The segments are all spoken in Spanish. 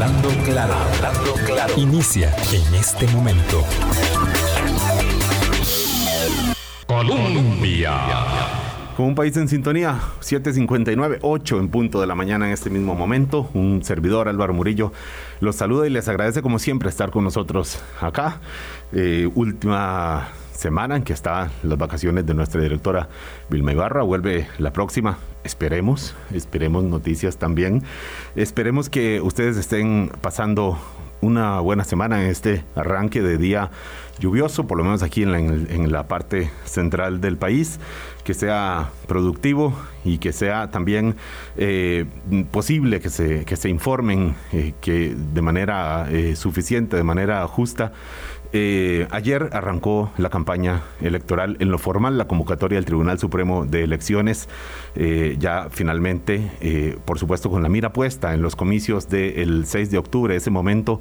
Hablando claro, hablando claro. Inicia en este momento. Colombia. Con un país en sintonía, 7:59, 8 en punto de la mañana en este mismo momento. Un servidor, Álvaro Murillo, los saluda y les agradece como siempre estar con nosotros acá. Eh, última semana en que están las vacaciones de nuestra directora Vilma Ibarra. Vuelve la próxima. Esperemos, esperemos noticias también. Esperemos que ustedes estén pasando una buena semana en este arranque de día lluvioso, por lo menos aquí en la, parte central del país, que sea productivo y que sea también eh, posible que se, que se informen eh, que de manera eh, suficiente, de manera justa, eh, ayer arrancó la campaña electoral en lo formal, la convocatoria del Tribunal Supremo de Elecciones, eh, ya finalmente, eh, por supuesto, con la mira puesta en los comicios del 6 de octubre, ese momento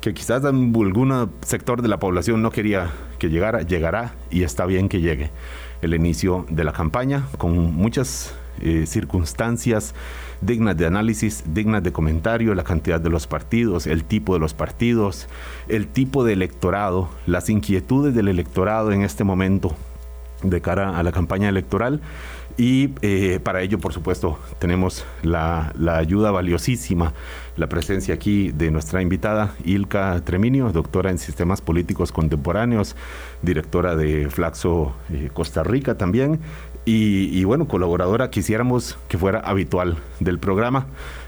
que quizás algún sector de la población no quería que llegara, llegará y está bien que llegue el inicio de la campaña con muchas circunstancias dignas de análisis, dignas de comentario, la cantidad de los partidos, el tipo de los partidos, el tipo de electorado, las inquietudes del electorado en este momento de cara a la campaña electoral. Y eh, para ello, por supuesto, tenemos la, ayuda valiosísima, la presencia aquí de nuestra invitada Ilka Treminio, doctora en sistemas políticos contemporáneos, directora de Flaxo eh, Costa Rica también, y, bueno, colaboradora quisiéramos que fuera habitual del programa,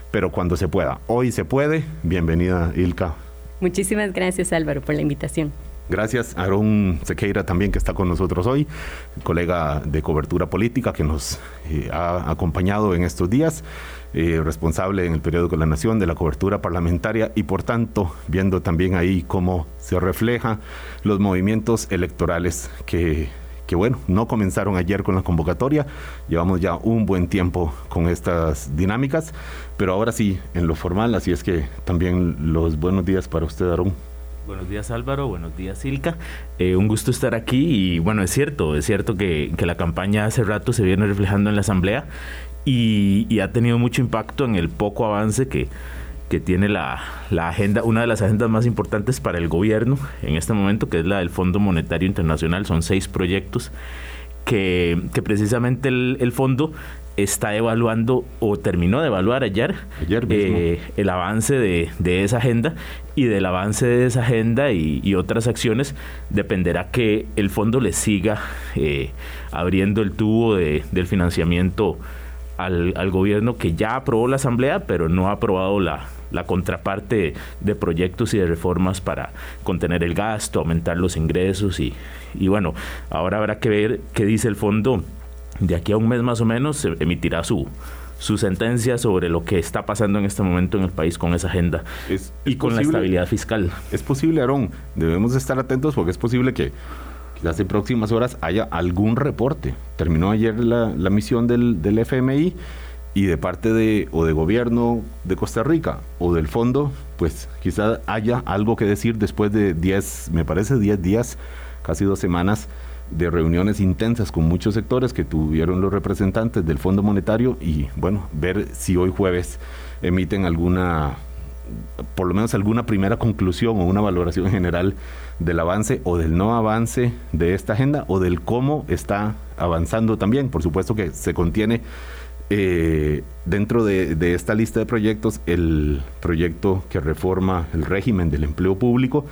pero cuando se pueda. Hoy se puede. Bienvenida, Ilka. Muchísimas gracias, Álvaro, por la invitación. Gracias a Aaron Sequeira también que está con nosotros hoy, colega de cobertura política que nos eh, ha acompañado en estos días, eh, responsable en el periódico La Nación de la cobertura parlamentaria y por tanto viendo también ahí cómo se refleja los movimientos electorales que que bueno, no comenzaron ayer con la convocatoria, llevamos ya un buen tiempo con estas dinámicas, pero ahora sí, en lo formal, así es que también los buenos días para usted, Aarón. Buenos días Álvaro, buenos días Silka. Eh, un gusto estar aquí y bueno, es cierto, es cierto que, la campaña hace rato se viene reflejando en la Asamblea y ha tenido mucho impacto en el poco avance que, que tiene la, agenda, una de las agendas más importantes para el gobierno en este momento, que es la del Fondo Monetario Internacional. Son seis proyectos que, precisamente el, fondo está evaluando o terminó de evaluar ayer, eh, el avance de, esa agenda y del avance de esa agenda y, otras acciones dependerá que el fondo le siga eh, abriendo el tubo del financiamiento al, al, gobierno que ya aprobó la asamblea pero no ha aprobado la, la contraparte de proyectos y de reformas para contener el gasto, aumentar los ingresos y, y bueno, ahora habrá que ver qué dice el fondo. De aquí a un mes más o menos se emitirá su, su sentencia sobre lo que está pasando en este momento en el país con esa agenda y con la estabilidad fiscal. Es posible, Aarón, debemos estar atentos porque es posible que quizás en próximas horas haya algún reporte. Terminó ayer la, la misión del, del FMI y de parte de o de gobierno de Costa Rica o del fondo, pues quizá haya algo que decir después de 10, me parece 10 días, casi dos semanas de reuniones intensas con muchos sectores que tuvieron los representantes del Fondo Monetario y bueno, ver si hoy jueves emiten alguna por lo menos alguna primera conclusión o una valoración general del avance o del no avance de esta agenda o del cómo está avanzando también. Por supuesto que se contiene eh, dentro de, esta lista de proyectos, el proyecto que reforma el régimen del empleo público,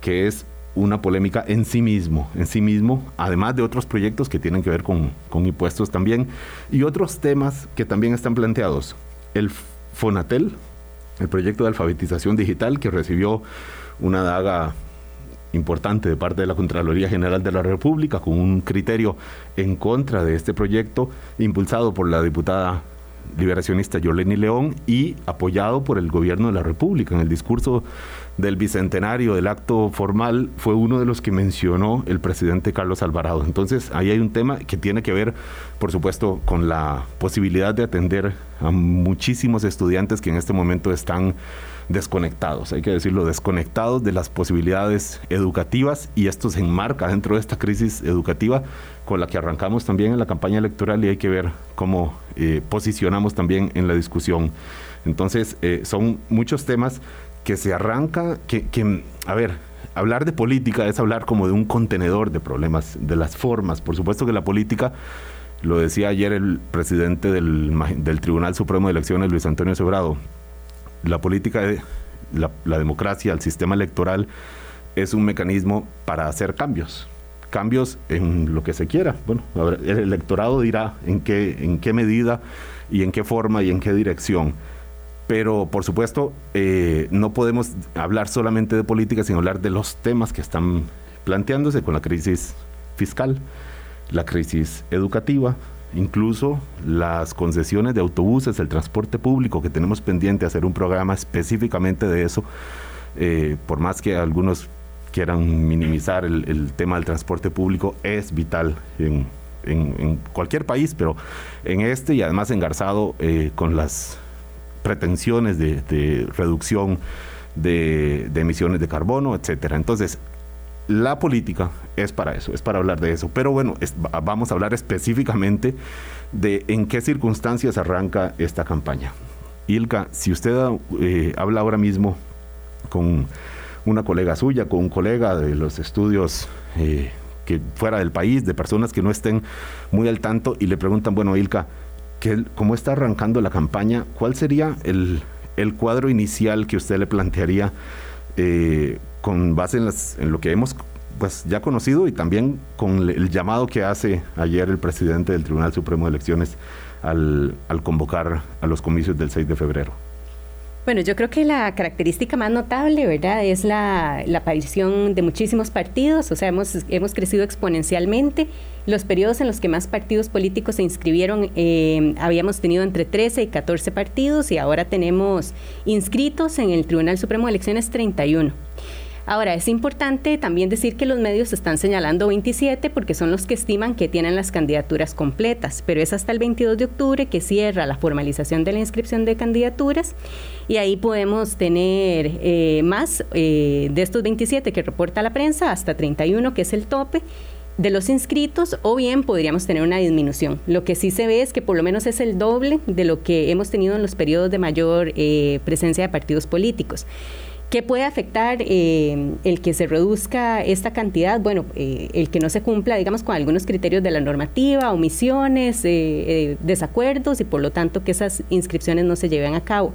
que es una polémica en sí mismo, en sí mismo, además de otros proyectos que tienen que ver con, con impuestos también, y otros temas que también están planteados. El FONATEL, el proyecto de alfabetización digital que recibió una daga importante de parte de la Contraloría General de la República con un criterio en contra de este proyecto impulsado por la diputada liberacionista Yoleni León y apoyado por el gobierno de la República. En el discurso del bicentenario del acto formal fue uno de los que mencionó el presidente Carlos Alvarado. Entonces ahí hay un tema que tiene que ver, por supuesto, con la posibilidad de atender a muchísimos estudiantes que en este momento están desconectados, hay que decirlo, desconectados de las posibilidades educativas y esto se enmarca dentro de esta crisis educativa con la que arrancamos también en la campaña electoral y hay que ver cómo eh, posicionamos también en la discusión. Entonces, eh, son muchos temas que se arranca, que, a ver, hablar de política es hablar como de un contenedor de problemas, de las formas. Por supuesto que la política, lo decía ayer el presidente del, del Tribunal Supremo de Elecciones, Luis Antonio Sobrado, la política, la, la democracia, el sistema electoral es un mecanismo para hacer cambios cambios en lo que se quiera. Bueno, el electorado dirá en qué, en qué medida y en qué forma y en qué dirección. Pero, por supuesto, eh, no podemos hablar solamente de política, sin hablar de los temas que están planteándose con la crisis fiscal, la crisis educativa, incluso las concesiones de autobuses, el transporte público, que tenemos pendiente hacer un programa específicamente de eso, eh, por más que algunos quieran minimizar el, tema del transporte público, es vital en, cualquier país, pero en este y además engarzado eh, con las pretensiones de, reducción de, emisiones de carbono, etcétera. Entonces, la política es para eso, es para hablar de eso. Pero bueno, vamos a hablar específicamente de en qué circunstancias arranca esta campaña. Ilka, si usted eh, habla ahora mismo con una colega suya, con un colega de los estudios eh, que fuera del país, de personas que no estén muy al tanto y le preguntan, bueno, Ilka, ¿qué, ¿cómo está arrancando la campaña? ¿Cuál sería el, cuadro inicial que usted le plantearía eh, con base en, las, en lo que hemos pues ya conocido y también con el llamado que hace ayer el presidente del Tribunal Supremo de Elecciones al, al convocar a los comicios del 6 de febrero? Bueno, yo creo que la característica más notable, ¿verdad?, es la, aparición de muchísimos partidos, o sea, hemos, hemos crecido exponencialmente. Los periodos en los que más partidos políticos se inscribieron, eh, habíamos tenido entre 13 y 14 partidos y ahora tenemos inscritos en el Tribunal Supremo de Elecciones 31. Ahora, es importante también decir que los medios están señalando 27 porque son los que estiman que tienen las candidaturas completas, pero es hasta el 22 de octubre que cierra la formalización de la inscripción de candidaturas y ahí podemos tener eh, más eh, de estos 27 que reporta la prensa, hasta 31 que es el tope de los inscritos o bien podríamos tener una disminución. Lo que sí se ve es que por lo menos es el doble de lo que hemos tenido en los periodos de mayor eh, presencia de partidos políticos. ¿Qué puede afectar eh, el que se reduzca esta cantidad? Bueno, eh, el que no se cumpla, digamos, con algunos criterios de la normativa, omisiones, eh, desacuerdos y por lo tanto que esas inscripciones no se lleven a cabo.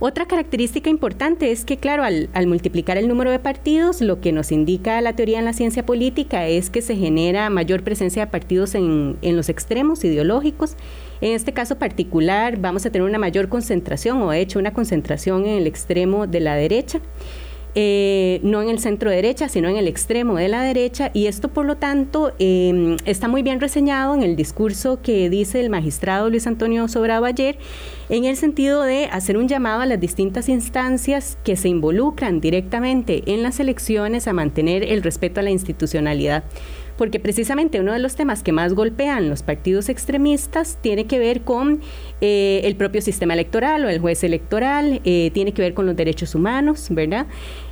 Otra característica importante es que, claro, al, multiplicar el número de partidos, lo que nos indica la teoría en la ciencia política es que se genera mayor presencia de partidos en, en los extremos ideológicos. En este caso particular, vamos a tener una mayor concentración, o de hecho una concentración en el extremo de la derecha. Eh, no en el centro derecha, sino en el extremo de la derecha, y esto por lo tanto em, está muy bien reseñado en el discurso que dice el magistrado Luis Antonio Sobrado ayer, en el sentido de hacer un llamado a las distintas instancias que se involucran directamente en las elecciones a mantener el respeto a la institucionalidad porque precisamente uno de los temas que más golpean los partidos extremistas tiene que ver con eh, el propio sistema electoral o el juez electoral, eh, tiene que ver con los derechos humanos, ¿verdad?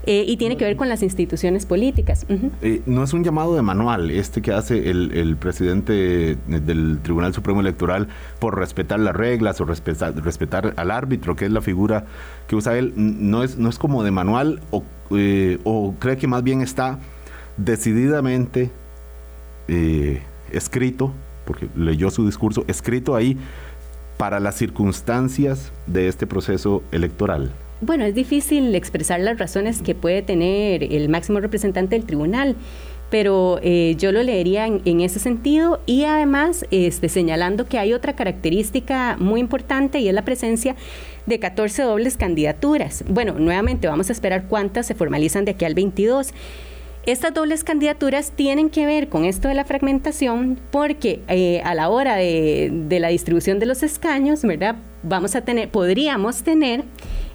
Eh, y tiene que ver con las instituciones políticas. no es un llamado de manual este que hace el, el, presidente del Tribunal Supremo Electoral por respetar las reglas o respetar, al árbitro, que es la figura que usa él. No es, no es como de manual o, o cree que más bien está decididamente eh, escrito, porque leyó su discurso, escrito ahí para las circunstancias de este proceso electoral? Bueno, es difícil expresar las razones que puede tener el máximo representante del tribunal, pero eh, yo lo leería en, ese sentido y además este, señalando que hay otra característica muy importante y es la presencia de 14 dobles candidaturas. Bueno, nuevamente vamos a esperar cuántas se formalizan de aquí al 22. Estas dobles candidaturas tienen que ver con esto de la fragmentación porque eh, a la hora de, la distribución de los escaños, ¿verdad? Vamos a tener, podríamos tener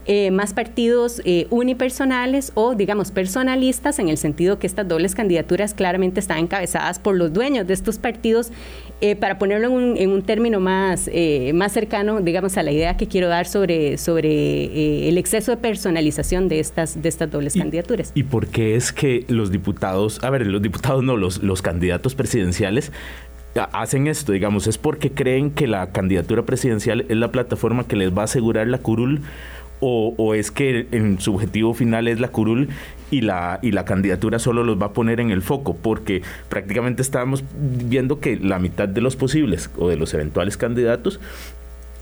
eh, más partidos eh, unipersonales o, digamos, personalistas, en el sentido que estas dobles candidaturas claramente están encabezadas por los dueños de estos partidos, eh, para ponerlo en un, en un término más, más cercano, digamos, a la idea que quiero dar sobre, sobre el exceso de personalización de estas, de estas dobles candidaturas. ¿Y por qué es que los diputados, a ver, los diputados no, los, los candidatos presidenciales hacen esto, digamos, es porque creen que la candidatura presidencial es la plataforma que les va a asegurar la curul o, es que en su objetivo final es la curul y la, y la candidatura solo los va a poner en el foco, porque prácticamente estábamos viendo que la mitad de los posibles o de los eventuales candidatos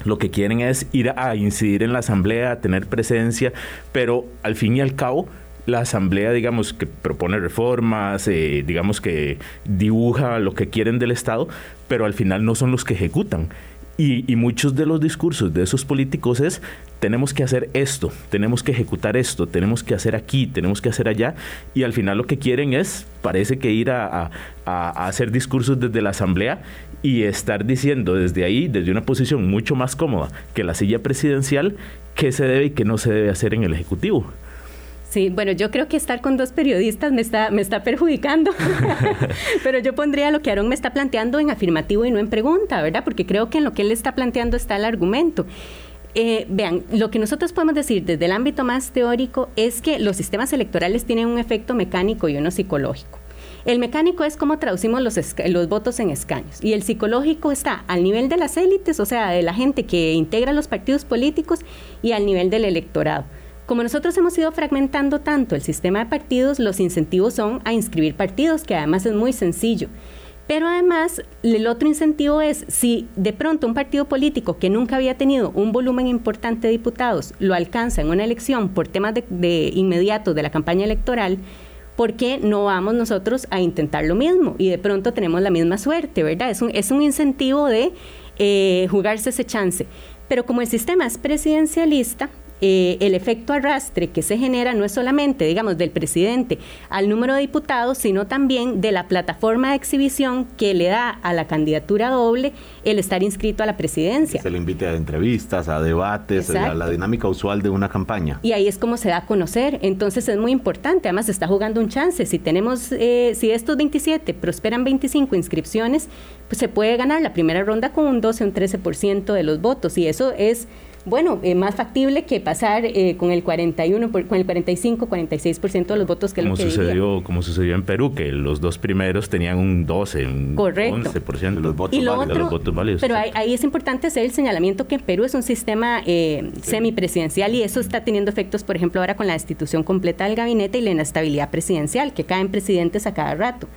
lo que quieren es ir a incidir en la asamblea, a tener presencia, pero al fin y al cabo la asamblea, digamos, que propone reformas, eh, digamos que dibuja lo que quieren del Estado, pero al final no son los que ejecutan. Y, muchos de los discursos de esos políticos es, tenemos que hacer esto, tenemos que ejecutar esto, tenemos que hacer aquí, tenemos que hacer allá, y al final lo que quieren es, parece que ir a, a hacer discursos desde la asamblea y estar diciendo desde ahí, desde una posición mucho más cómoda que la silla presidencial, qué se debe y qué no se debe hacer en el Ejecutivo. Sí, bueno, yo creo que estar con dos periodistas me está, me está perjudicando, pero yo pondría lo que Aaron me está planteando en afirmativo y no en pregunta, ¿verdad? Porque creo que en lo que él está planteando está el argumento. Eh, vean, lo que nosotros podemos decir desde el ámbito más teórico es que los sistemas electorales tienen un efecto mecánico y uno psicológico. El mecánico es cómo traducimos los, los, votos en escaños y el psicológico está al nivel de las élites, o sea, de la gente que integra los partidos políticos y al nivel del electorado. Como nosotros hemos ido fragmentando tanto el sistema de partidos, los incentivos son a inscribir partidos, que además es muy sencillo. Pero además, el otro incentivo es si de pronto un partido político que nunca había tenido un volumen importante de diputados lo alcanza en una elección por temas de, inmediato de la campaña electoral, ¿por qué no vamos nosotros a intentar lo mismo? Y de pronto tenemos la misma suerte, ¿verdad? Es un, es un incentivo de eh, jugarse ese chance. Pero como el sistema es presidencialista, eh, el efecto arrastre que se genera no es solamente, digamos, del presidente al número de diputados, sino también de la plataforma de exhibición que le da a la candidatura doble el estar inscrito a la presidencia. Se le invite a entrevistas, a debates, a la dinámica usual de una campaña. Y ahí es como se da a conocer. Entonces es muy importante. Además, se está jugando un chance. Si tenemos, eh, si estos 27 prosperan 25 inscripciones, pues se puede ganar la primera ronda con un 12 o un 13% de los votos. Y eso es bueno, eh, más factible que pasar eh, con el 41, con el 45, 46% de los votos que como sucedió Como sucedió en Perú, que los dos primeros tenían un 12, un 11% de los votos, válidos, Pero ahí, es importante hacer el señalamiento que en Perú es un sistema eh, semipresidencial y eso está teniendo efectos, por ejemplo, ahora con la destitución completa del gabinete y la inestabilidad presidencial, que caen presidentes a cada rato.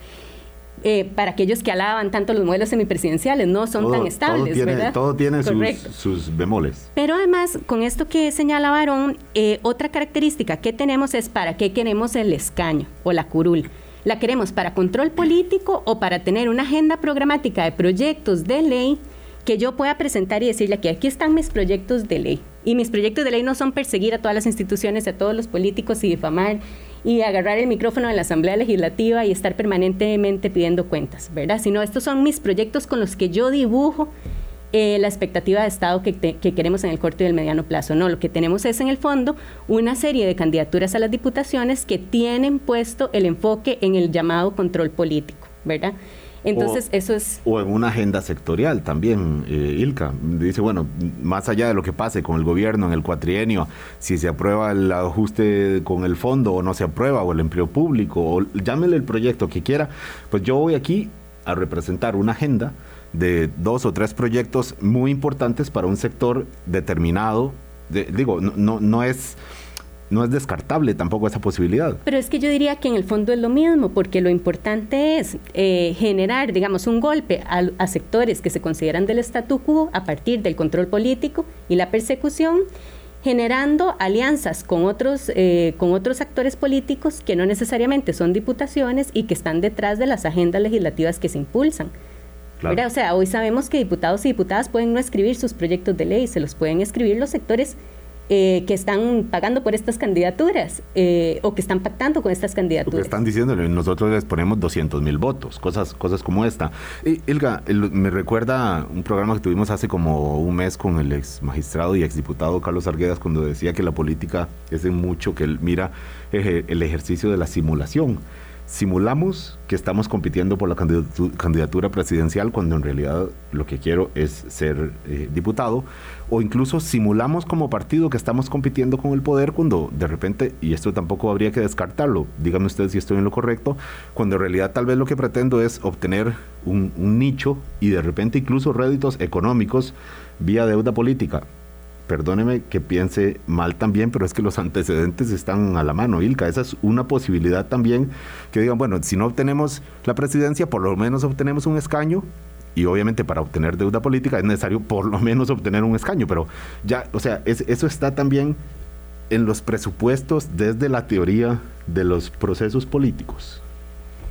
Eh, para aquellos que alaban tanto los modelos semipresidenciales, no son tan estables, todo tiene, Todo tiene sus, bemoles. Pero además, con esto que señala Barón, eh, otra característica que tenemos es para qué queremos el escaño o la curul. ¿La queremos para control político o para tener una agenda programática de proyectos de ley que yo pueda presentar y decirle que aquí están mis proyectos de ley? Y mis proyectos de ley no son perseguir a todas las instituciones, a todos los políticos y difamar y agarrar el micrófono en la Asamblea Legislativa y estar permanentemente pidiendo cuentas, ¿verdad? Sino estos son mis proyectos con los que yo dibujo eh, la expectativa de Estado que, que, queremos en el corto y el mediano plazo. No, lo que tenemos es en el fondo una serie de candidaturas a las diputaciones que tienen puesto el enfoque en el llamado control político, ¿verdad? Entonces, eso es... O en una agenda sectorial también, eh, Ilka. Dice, bueno, más allá de lo que pase con el gobierno en el cuatrienio, si se aprueba el ajuste con el fondo o no se aprueba, o el empleo público, o llámele el proyecto que quiera, pues yo voy aquí a representar una agenda de dos o tres proyectos muy importantes para un sector determinado. digo, no, no, no es no es descartable tampoco esa posibilidad. Pero es que yo diría que en el fondo es lo mismo, porque lo importante es eh, generar, digamos, un golpe a, sectores que se consideran del statu quo a partir del control político y la persecución, generando alianzas con otros, eh, con otros actores políticos que no necesariamente son diputaciones y que están detrás de las agendas legislativas que se impulsan. O sea, hoy sabemos que diputados y diputadas pueden no escribir sus proyectos de ley, se los pueden escribir los sectores eh, que están pagando por estas candidaturas eh, o que están pactando con estas candidaturas. están diciendo, nosotros les ponemos 200 mil votos, cosas, cosas como esta. Y, Ilga, me recuerda un programa que tuvimos hace como un mes con el ex magistrado y ex diputado Carlos Arguedas cuando decía que la política es en mucho que él mira el ejercicio de la simulación simulamos que estamos compitiendo por la candidatura presidencial cuando en realidad lo que quiero es ser eh, diputado, o incluso simulamos como partido que estamos compitiendo con el poder cuando de repente, y esto tampoco habría que descartarlo, díganme ustedes si estoy en lo correcto, cuando en realidad tal vez lo que pretendo es obtener un nicho y de repente incluso réditos económicos vía deuda política perdóneme que piense mal también, pero es que los antecedentes están a la mano, Ilka. Esa es una posibilidad también que digan, bueno, si no obtenemos la presidencia, por lo menos obtenemos un escaño. Y obviamente para obtener deuda política es necesario por lo menos obtener un escaño, pero ya, o sea, eso está también en los presupuestos desde la teoría de los procesos políticos.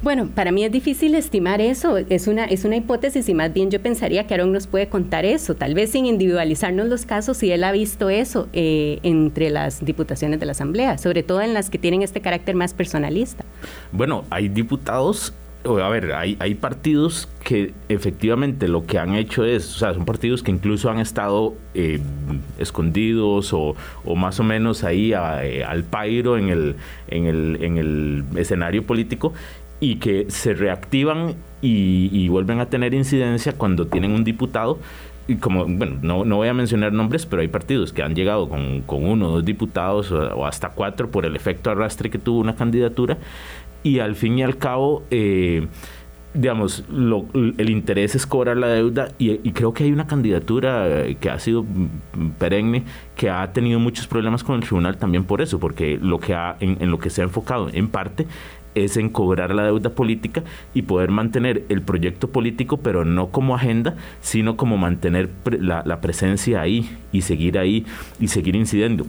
Bueno, para mí es difícil estimar eso, es una, es una hipótesis y más bien yo pensaría que Aaron nos puede contar eso, tal vez sin individualizarnos los casos, si él ha visto eso eh, entre las diputaciones de la Asamblea, sobre todo en las que tienen este carácter más personalista. Bueno, hay diputados a ver, hay, hay partidos que efectivamente lo que han hecho es, o sea, son partidos que incluso han estado eh, escondidos o, más o menos ahí eh, al pairo en el, en, el, en el escenario político y que se reactivan y, vuelven a tener incidencia cuando tienen un diputado. Y como, bueno, no, no voy a mencionar nombres, pero hay partidos que han llegado con, uno o dos diputados o, hasta cuatro por el efecto arrastre que tuvo una candidatura. Y al fin y al cabo, eh, digamos, el interés es cobrar la deuda y, creo que hay una candidatura que ha sido perenne que ha tenido muchos problemas con el tribunal también por eso, porque lo que ha, en lo que se ha enfocado en parte es en cobrar la deuda política y poder mantener el proyecto político, pero no como agenda, sino como mantener la, presencia ahí y seguir ahí y seguir incidiendo.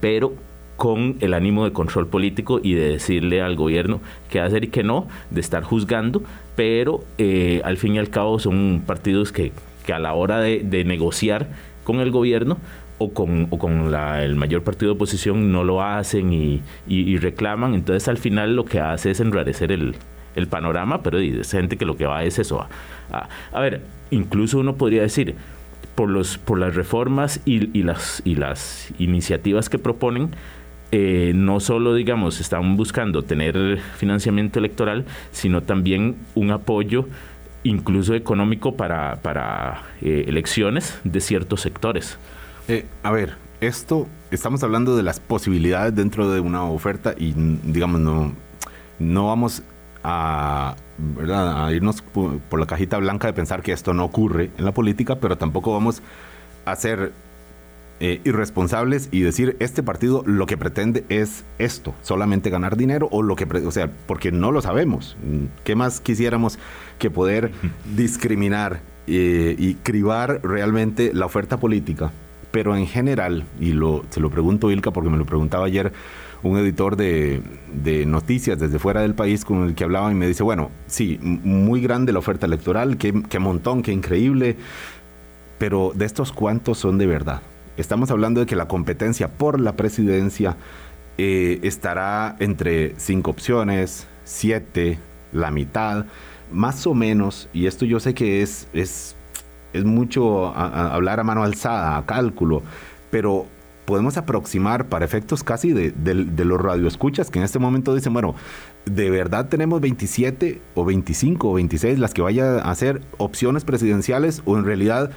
Pero con el ánimo de control político y de decirle al gobierno qué hacer y qué no, de estar juzgando, pero eh, al fin y al cabo son partidos que, a la hora de negociar con el gobierno o con, con el mayor partido de oposición no lo hacen y, reclaman. Entonces al final lo que hace es enrarecer el, panorama, pero es gente que lo que va es eso. A, ver, incluso uno podría decir, por, los, por las reformas y, las, iniciativas que proponen, eh, no solo, digamos, están buscando tener financiamiento electoral, sino también un apoyo incluso económico para, para eh, elecciones de ciertos sectores. Eh, a ver, esto, estamos hablando de las posibilidades dentro de una oferta y, digamos, no, no vamos a, a irnos por la cajita blanca de pensar que esto no ocurre en la política, pero tampoco vamos a ser eh, irresponsables y decir este partido lo que pretende es esto, solamente ganar dinero o lo que, o sea, porque no lo sabemos. ¿Qué más quisiéramos que poder discriminar eh, y cribar realmente la oferta política? Pero en general, y lo, se lo pregunto Ilka porque me lo preguntaba ayer un editor de, noticias desde fuera del país con el que hablaba y me dice, bueno, sí, muy grande la oferta electoral, qué, montón, qué increíble, pero de estos cuántos son de verdad. Estamos hablando de que la competencia por la presidencia eh, estará entre cinco opciones, siete, la mitad, más o menos, y esto yo sé que es es mucho hablar a mano alzada, a cálculo, pero podemos aproximar para efectos casi de, los radioescuchas que en este momento dicen, bueno, de verdad tenemos 27 o 25 o 26 las que vayan a ser opciones presidenciales o en realidad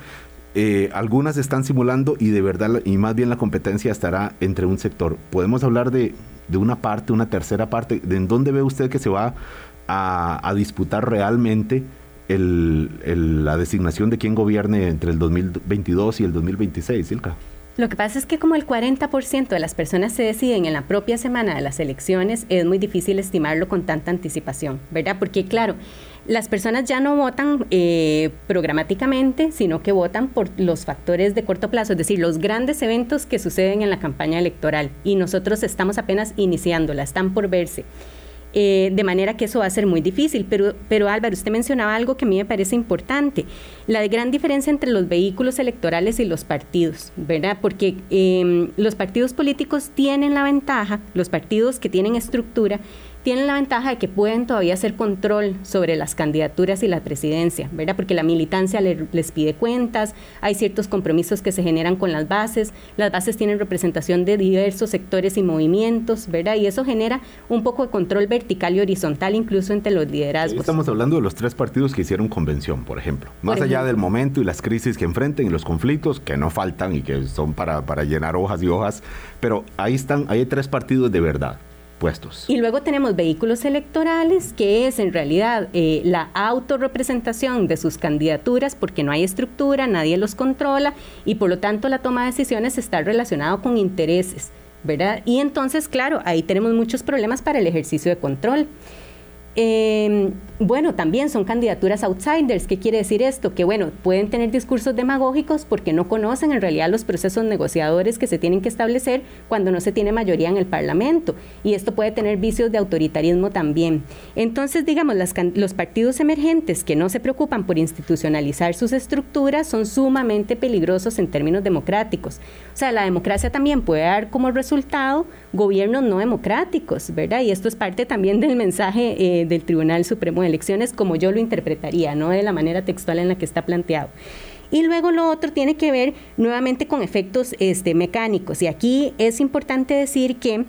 eh, algunas están simulando y de verdad y más bien la competencia estará entre un sector. Podemos hablar de, una parte, una tercera parte, de en dónde ve usted que se va a disputar realmente el, la designación de quién gobierne entre el 2022 y el 2026, Silka. Lo que pasa es que como el 40% de las personas se deciden en la propia semana de las elecciones, es muy difícil estimarlo con tanta anticipación, ¿verdad? Porque claro, las personas ya no votan eh, programáticamente, sino que votan por los factores de corto plazo, es decir, los grandes eventos que suceden en la campaña electoral. Y nosotros estamos apenas iniciándola, están por verse. Eh, de manera que eso va a ser muy difícil. Pero, pero Álvaro, usted mencionaba algo que a mí me parece importante, la gran diferencia entre los vehículos electorales y los partidos, ¿verdad? Porque em, los partidos políticos tienen la ventaja, los partidos que tienen estructura, tienen la ventaja de que pueden todavía hacer control sobre las candidaturas y la presidencia, ¿verdad? Porque la militancia les pide cuentas, hay ciertos compromisos que se generan con las bases, las bases tienen representación de diversos sectores y movimientos, ¿verdad? Y eso genera un poco de control vertical y horizontal incluso entre los liderazgos. Estamos hablando de los tres partidos que hicieron convención, por ejemplo. Más allá del momento y las crisis que enfrenten y los conflictos que no faltan y que son para, para llenar hojas y hojas, pero ahí están, hay tres partidos de verdad Y luego tenemos vehículos electorales, que es en realidad eh, la autorrepresentación de sus candidaturas, porque no hay estructura, nadie los controla y por lo tanto la toma de decisiones está relacionada con intereses, ¿verdad? Y entonces, claro, ahí tenemos muchos problemas para el ejercicio de control. Eh, bueno, también son candidaturas outsiders. ¿Qué quiere decir esto? Que bueno, pueden tener discursos demagógicos porque no conocen en realidad los procesos negociadores que se tienen que establecer cuando no se tiene mayoría en el Parlamento. Y esto puede tener vicios de autoritarismo también. Entonces, digamos, los partidos emergentes que no se preocupan por institucionalizar sus estructuras son sumamente peligrosos en términos democráticos. O sea, la democracia también puede dar como resultado gobiernos no democráticos, ¿verdad? Y esto es parte también del mensaje eh, del Tribunal Supremo de Elecciones, como yo lo interpretaría, no de la manera textual en la que está planteado. Y luego lo otro tiene que ver nuevamente con efectos este, mecánicos. Y aquí es importante decir que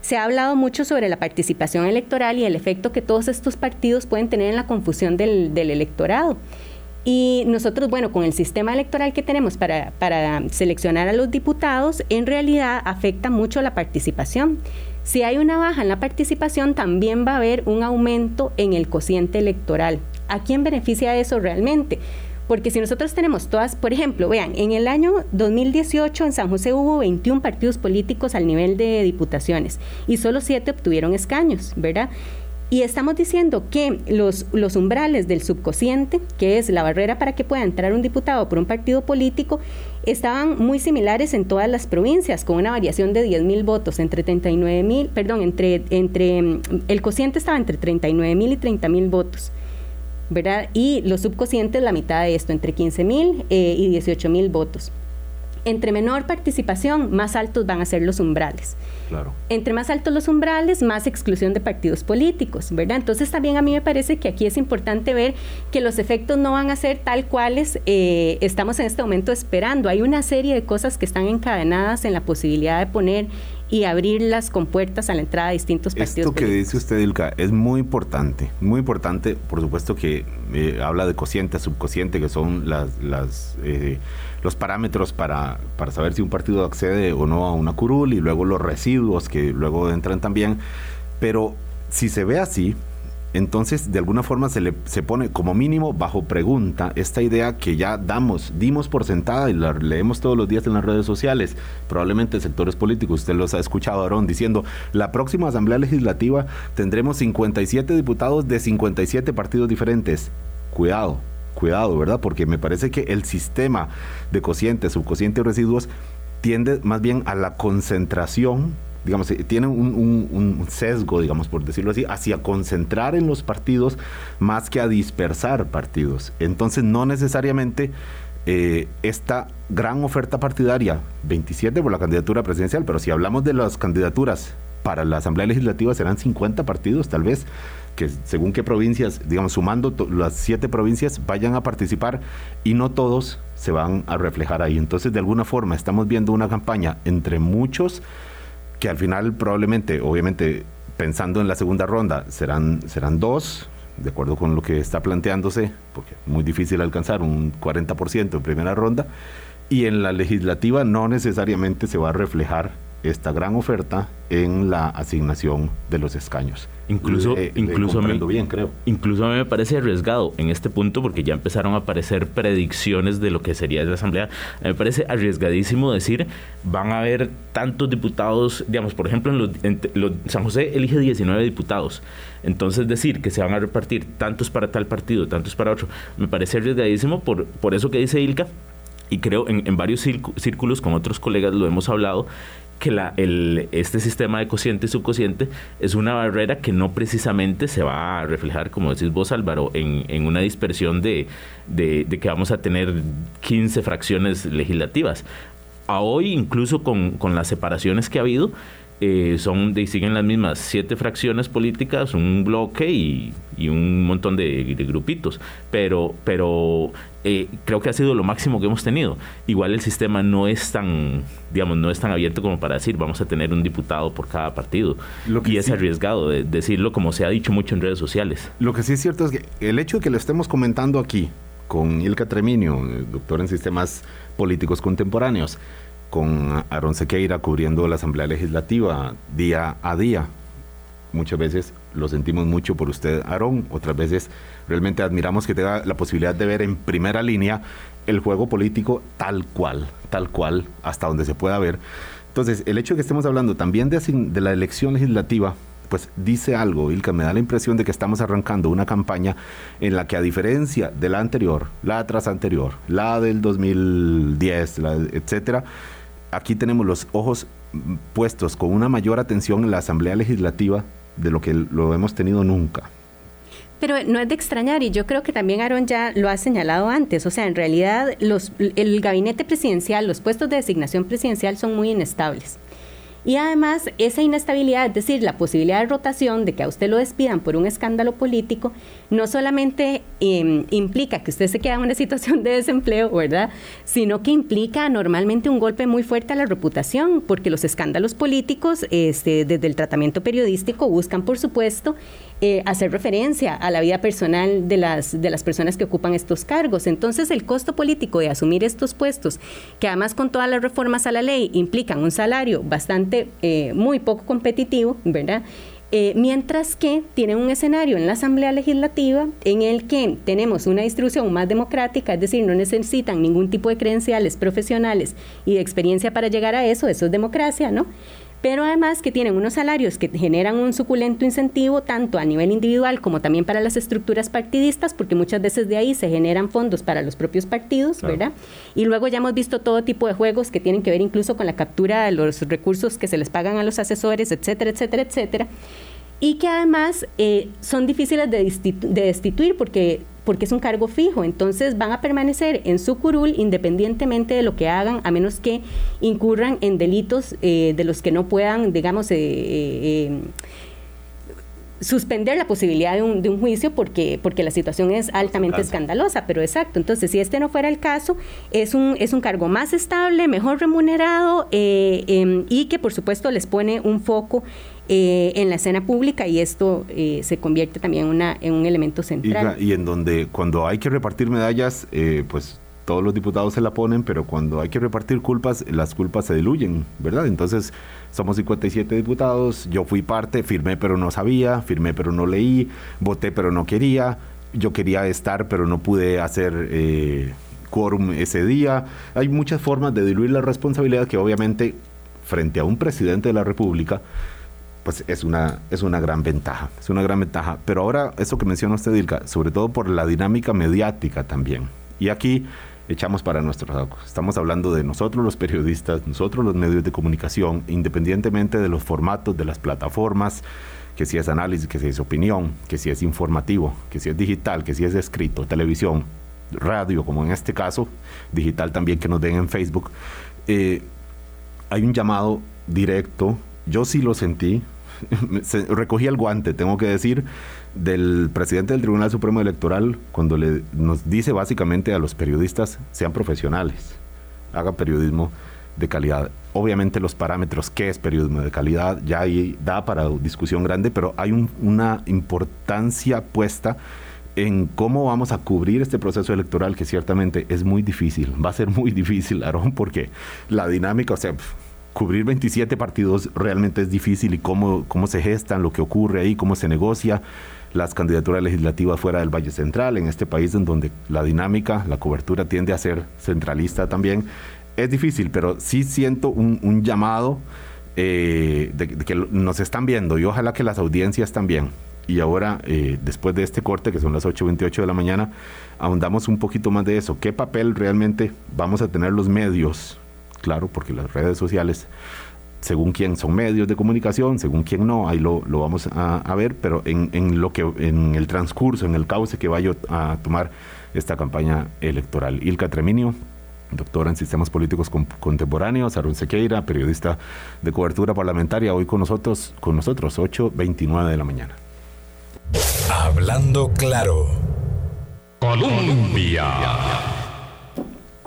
se ha hablado mucho sobre la participación electoral y el efecto que todos estos partidos pueden tener en la confusión del, del electorado. Y nosotros, bueno, con el sistema electoral que tenemos para, para seleccionar a los diputados, en realidad afecta mucho la participación. Si hay una baja en la participación, también va a haber un aumento en el cociente electoral. ¿A quién beneficia eso realmente? Porque si nosotros tenemos todas, por ejemplo, vean, en el año 2018 en San José hubo 21 partidos políticos al nivel de diputaciones y solo 7 obtuvieron escaños, ¿verdad? Y estamos diciendo que los, los umbrales del subcociente, que es la barrera para que pueda entrar un diputado por un partido político, estaban muy similares en todas las provincias, con una variación de 10 mil votos, entre 39 mil, perdón, entre, entre, el cociente estaba entre 39 mil y 30 mil votos. ¿verdad? Y los subcocientes la mitad de esto, entre 15 mil eh, y 18 mil votos. Entre menor participación, más altos van a ser los umbrales. Claro. Entre más altos los umbrales, más exclusión de partidos políticos, ¿verdad? Entonces también a mí me parece que aquí es importante ver que los efectos no van a ser tal cuales eh, estamos en este momento esperando. Hay una serie de cosas que están encadenadas en la posibilidad de poner y abrir las compuertas a la entrada de distintos partidos. Esto que dice usted, Ilka, es muy importante, muy importante, por supuesto que eh, habla de cociente, subcociente, que son las, las eh, los parámetros para, para saber si un partido accede o no a una curul y luego los residuos que luego entran también, pero si se ve así, entonces de alguna forma se le se pone como mínimo bajo pregunta esta idea que ya damos, dimos por sentada y la leemos todos los días en las redes sociales, probablemente sectores políticos, usted los ha escuchado, Aarón, diciendo, la próxima Asamblea Legislativa tendremos 57 diputados de 57 partidos diferentes. Cuidado, cuidado, ¿verdad? Porque me parece que el sistema de cociente, subcociente y residuos tiende más bien a la concentración digamos, eh, tiene un, sesgo, digamos, por decirlo así, hacia concentrar en los partidos más que a dispersar partidos. Entonces, no necesariamente eh, esta gran oferta partidaria, 27 por la candidatura presidencial, pero si hablamos de las candidaturas para la Asamblea Legislativa serán 50 partidos, tal vez, que según qué provincias, digamos, sumando las siete provincias, vayan a participar y no todos se van a reflejar ahí. Entonces, de alguna forma, estamos viendo una campaña entre muchos que al final probablemente, obviamente, pensando en la segunda ronda, serán, serán dos, de acuerdo con lo que está planteándose, porque es muy difícil alcanzar un 40% en primera ronda, y en la legislativa no necesariamente se va a reflejar esta gran oferta en la asignación de los escaños. Incluso, incluso, a mí, bien, creo. incluso a mí me parece arriesgado en este punto porque ya empezaron a aparecer predicciones de lo que sería la Asamblea. Me parece arriesgadísimo decir, van a haber tantos diputados, digamos, por ejemplo, en los, San José elige 19 diputados. Entonces decir que se van a repartir tantos para tal partido, tantos para otro, me parece arriesgadísimo por, por eso que dice Ilka, y creo en, en varios círculos con otros colegas lo hemos hablado, que la, el, este sistema de cociente y subcociente es una barrera que no precisamente se va a reflejar, como decís vos Álvaro, en, en una dispersión de, de, que vamos a tener 15 fracciones legislativas. A hoy, incluso con, con las separaciones que ha habido, eh, son de, siguen las mismas siete fracciones políticas, un bloque y, un montón de, grupitos. Pero, pero eh, creo que ha sido lo máximo que hemos tenido. Igual el sistema no es tan, digamos, no es tan abierto como para decir vamos a tener un diputado por cada partido. y es arriesgado de decirlo como se ha dicho mucho en redes sociales. Lo que sí es cierto es que el hecho de que lo estemos comentando aquí con Ilka Treminio, doctor en sistemas políticos contemporáneos, con Aaron Sequeira cubriendo la Asamblea Legislativa día a día. muchas veces lo sentimos mucho por usted, Aarón, otras veces realmente admiramos que tenga la posibilidad de ver en primera línea el juego político tal cual, tal cual, hasta donde se pueda ver. Entonces, el hecho de que estemos hablando también de, de la elección legislativa, pues dice algo, Ilka, me da la impresión de que estamos arrancando una campaña en la que a diferencia de la anterior, la tras anterior, la del 2010, la, etcétera, aquí tenemos los ojos puestos con una mayor atención en la Asamblea Legislativa de lo que lo hemos tenido nunca. Pero no es de extrañar, y yo creo que también Aaron ya lo ha señalado antes, o sea, en realidad los, el gabinete presidencial, los puestos de designación presidencial son muy inestables. Y además, esa inestabilidad, es decir, la posibilidad de rotación, de que a usted lo despidan por un escándalo político, no solamente em, implica que usted se queda en una situación de desempleo, ¿verdad? Sino que implica normalmente un golpe muy fuerte a la reputación, porque los escándalos políticos, este, desde el tratamiento periodístico, buscan, por supuesto, eh, hacer referencia a la vida personal de las, de las personas que ocupan estos cargos. Entonces, el costo político de asumir estos puestos, que además con todas las reformas a la ley implican un salario bastante, eh, muy poco competitivo, ¿verdad? Eh, mientras que tienen un escenario en la Asamblea Legislativa en el que tenemos una distribución más democrática, es decir, no necesitan ningún tipo de credenciales profesionales y de experiencia para llegar a eso, eso es democracia, ¿no? Pero además que tienen unos salarios que generan un suculento incentivo tanto a nivel individual como también para las estructuras partidistas, porque muchas veces de ahí se generan fondos para los propios partidos, ¿verdad? Y luego ya hemos visto todo tipo de juegos que tienen que ver incluso con la captura de los recursos que se les pagan a los asesores, etcétera, etcétera, etcétera y que además eh, son difíciles de, destituir porque, porque es un cargo fijo, entonces van a permanecer en su curul independientemente de lo que hagan, a menos que incurran en delitos eh, de los que no puedan, digamos, eh, suspender la posibilidad de un, de un, juicio porque, porque la situación es altamente escandalosa, pero exacto. Entonces, si este no fuera el caso, es un, es un cargo más estable, mejor remunerado em, y que por supuesto les pone un foco eh, en la escena pública y esto eh, se convierte también una, en un elemento central. Y, en donde cuando hay que repartir medallas, eh, pues todos los diputados se la ponen, pero cuando hay que repartir culpas, las culpas se diluyen, ¿verdad? Entonces, somos 57 diputados, yo fui parte, firmé pero no sabía, firmé pero no leí, voté pero no quería, yo quería estar pero no pude hacer quórum ese día. Hay muchas formas de diluir la responsabilidad que obviamente frente a un presidente de la República, pues es una, es una gran ventaja, es una gran ventaja. Pero ahora, eso que menciona usted, Dilka, sobre todo por la dinámica mediática también. Y aquí echamos para nuestros ojos. Estamos hablando de nosotros los periodistas, nosotros los medios de comunicación, independientemente de los formatos, de las plataformas, que si es análisis, que si es opinión, que si es informativo, que si es digital, que si es escrito, televisión, radio, como en este caso, digital también que nos ven en Facebook. Eh, hay un llamado directo, yo sí lo sentí, recogí el guante, tengo que decir, del presidente del Tribunal Supremo Electoral cuando le, nos dice básicamente a los periodistas, sean profesionales, hagan periodismo de calidad. Obviamente los parámetros, qué es periodismo de calidad, ya ahí da para discusión grande, pero hay una importancia puesta en cómo vamos a cubrir este proceso electoral que ciertamente es muy difícil, va a ser muy difícil, Aarón, porque la dinámica, o sea, cubrir 27 partidos realmente es difícil y cómo, cómo se gestan, lo que ocurre ahí, cómo se negocia las candidaturas legislativas fuera del Valle Central, en este país en donde la dinámica, la cobertura tiende a ser centralista también. Es difícil, pero sí siento un, llamado eh, de, que nos están viendo y ojalá que las audiencias también. Y ahora, eh, después de este corte, que son las 8.28 de la mañana, ahondamos un poquito más de eso. ¿Qué papel realmente vamos a tener los medios claro, porque las redes sociales, según quién son medios de comunicación, según quién no, ahí lo, vamos a, ver, pero en, lo que, en el transcurso, en el cauce que vaya a tomar esta campaña electoral. Ilka Treminio, doctora en sistemas políticos contemporáneos, Arun Sequeira, periodista de cobertura parlamentaria, hoy con nosotros, con nosotros, 8.29 de la mañana. Hablando claro. Colombia.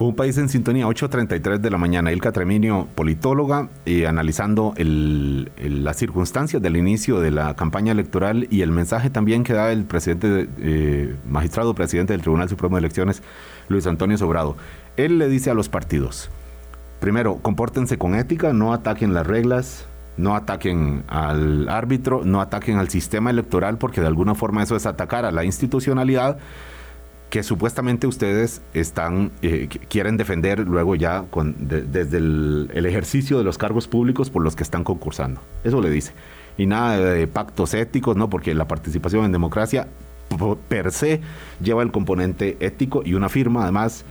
Un país en sintonía, 8.33 de la mañana. Ilka Treminio, politóloga, eh, analizando las circunstancias del inicio de la campaña electoral y el mensaje también que da el presidente, eh, magistrado presidente del Tribunal Supremo de Elecciones, Luis Antonio Sobrado. Él le dice a los partidos, primero, compórtense con ética, no ataquen las reglas, no ataquen al árbitro, no ataquen al sistema electoral, porque de alguna forma eso es atacar a la institucionalidad que supuestamente ustedes están eh, quieren defender luego ya desde el, ejercicio de los cargos públicos por los que están concursando. Eso le dice. Y nada de pactos éticos, ¿no? Porque la participación en democracia per se lleva el componente ético y una firma además,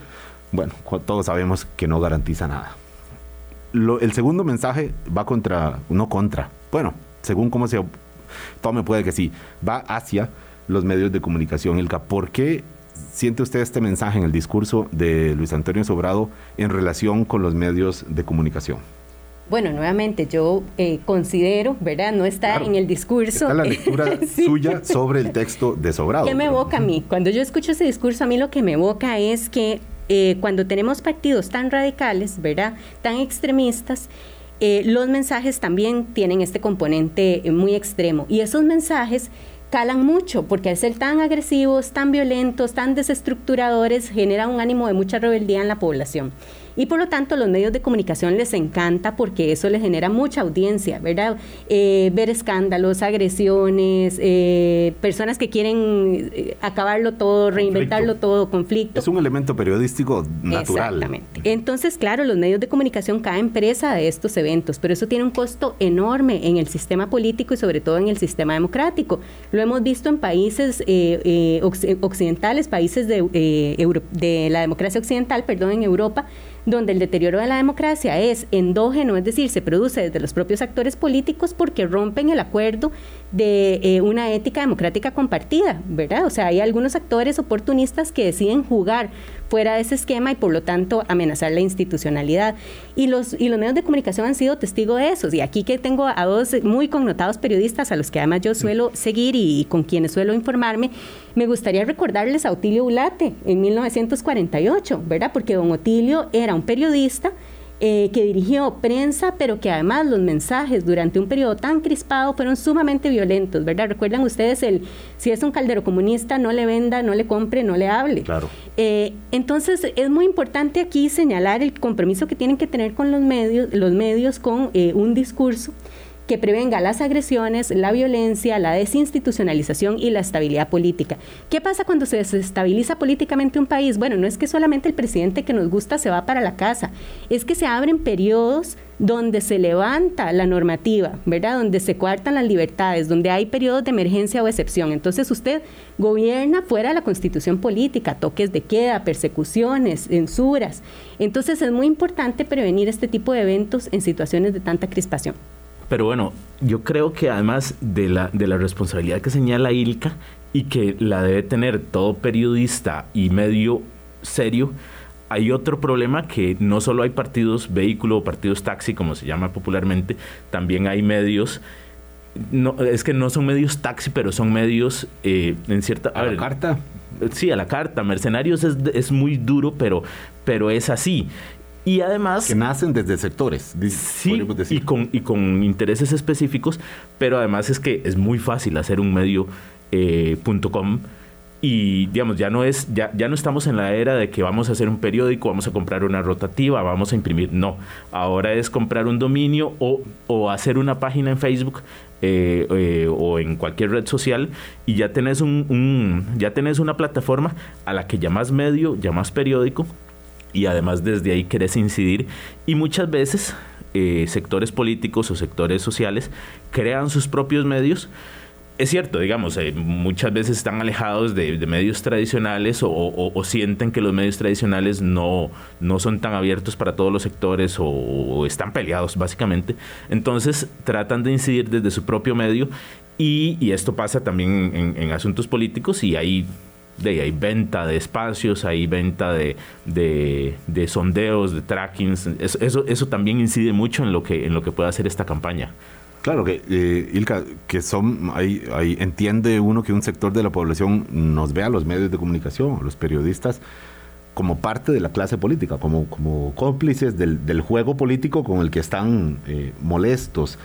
bueno, todos sabemos que no garantiza nada. el segundo mensaje va contra, no contra, bueno, según cómo se tome puede que sí, va hacia los medios de comunicación. Ilka, ¿por qué siente usted este mensaje en el discurso de Luis Antonio Sobrado en relación con los medios de comunicación? Bueno, nuevamente, yo eh, considero, ¿verdad? No está en el discurso. Está la lectura suya sobre el texto de Sobrado. ¿Qué me evoca a mí? Cuando yo escucho ese discurso, a mí lo que me evoca es que eh, cuando tenemos partidos tan radicales, ¿verdad? Tan extremistas, eh, los mensajes también tienen este componente muy extremo. Y esos mensajes calan mucho, porque al ser tan agresivos, tan violentos, tan desestructuradores, genera un ánimo de mucha rebeldía en la población. Y por lo tanto, los medios de comunicación les encanta porque eso les genera mucha audiencia, ¿verdad? Eh, ver escándalos, agresiones, eh, personas que quieren eh, acabarlo todo, reinventarlo todo, conflicto. Es un elemento periodístico natural. Exactamente. Entonces, claro, los medios de comunicación caen presa de estos eventos, pero eso tiene un costo enorme en el sistema político y sobre todo en el sistema democrático. Lo hemos visto en países occidentales, países de, de la democracia occidental, perdón, en Europa, donde el deterioro de la democracia es endógeno, es decir, se produce desde los propios actores políticos porque rompen el acuerdo de eh, una ética democrática compartida, ¿verdad? O sea, hay algunos actores oportunistas que deciden jugar fuera de ese esquema y por lo tanto amenazar la institucionalidad. Y los, y los medios de comunicación han sido testigo de eso. Y aquí que tengo a dos muy connotados periodistas a los que además yo suelo seguir y, y con quienes suelo informarme, me gustaría recordarles a Otilio Ulate en 1948, ¿verdad? Porque don Otilio era un periodista eh, que dirigió prensa, pero que además los mensajes durante un periodo tan crispado fueron sumamente violentos, ¿verdad? Recuerdan ustedes el, si es un caldero comunista, no le venda, no le compre, no le hable. Claro. Eh, entonces, es muy importante aquí señalar el compromiso que tienen que tener con los medios, los medios con eh, un discurso que prevenga las agresiones, la violencia, la desinstitucionalización y la estabilidad política. ¿Qué pasa cuando se desestabiliza políticamente un país? Bueno, no es que solamente el presidente que nos gusta se va para la casa, es que se abren periodos donde se levanta la normativa, ¿verdad? Donde se coartan las libertades, donde hay periodos de emergencia o excepción. Entonces usted gobierna fuera de la constitución política, toques de queda, persecuciones, censuras. Entonces es muy importante prevenir este tipo de eventos en situaciones de tanta crispación. Pero bueno, yo creo que además de la, de la responsabilidad que señala Ilka y que la debe tener todo periodista y medio serio, hay otro problema que no solo hay partidos vehículo o partidos taxi, como se llama popularmente, también hay medios. No, es que no son medios taxi, pero son medios eh, en cierta... A, la carta. Sí, a la carta. Mercenarios es, es muy duro, pero, pero es así. Y además... Que nacen desde sectores. Sí, y con, y con intereses específicos, pero además es que es muy fácil hacer un medio eh, .com y digamos ya no es ya, ya no estamos en la era de que vamos a hacer un periódico vamos a comprar una rotativa vamos a imprimir no ahora es comprar un dominio o, o hacer una página en Facebook eh, eh, o en cualquier red social y ya tenés un, un, ya tenés una plataforma a la que llamas medio llamas periódico y además desde ahí querés incidir y muchas veces eh, sectores políticos o sectores sociales crean sus propios medios. Es cierto, digamos, eh, muchas veces están alejados de, medios tradicionales o, sienten que los medios tradicionales no, no son tan abiertos para todos los sectores o, están peleados básicamente. Entonces tratan de incidir desde su propio medio y, esto pasa también en, asuntos políticos y hay de, hay venta de espacios, hay venta de, de, sondeos, de trackings. Eso, eso, también incide mucho en lo que, en lo que puede hacer esta campaña. Claro que, eh, Ilka, que son, hay, hay, entiende uno que un sector de la población nos ve a los medios de comunicación, los periodistas, como parte de la clase política, como, como cómplices del, del juego político con el que están eh, molestos.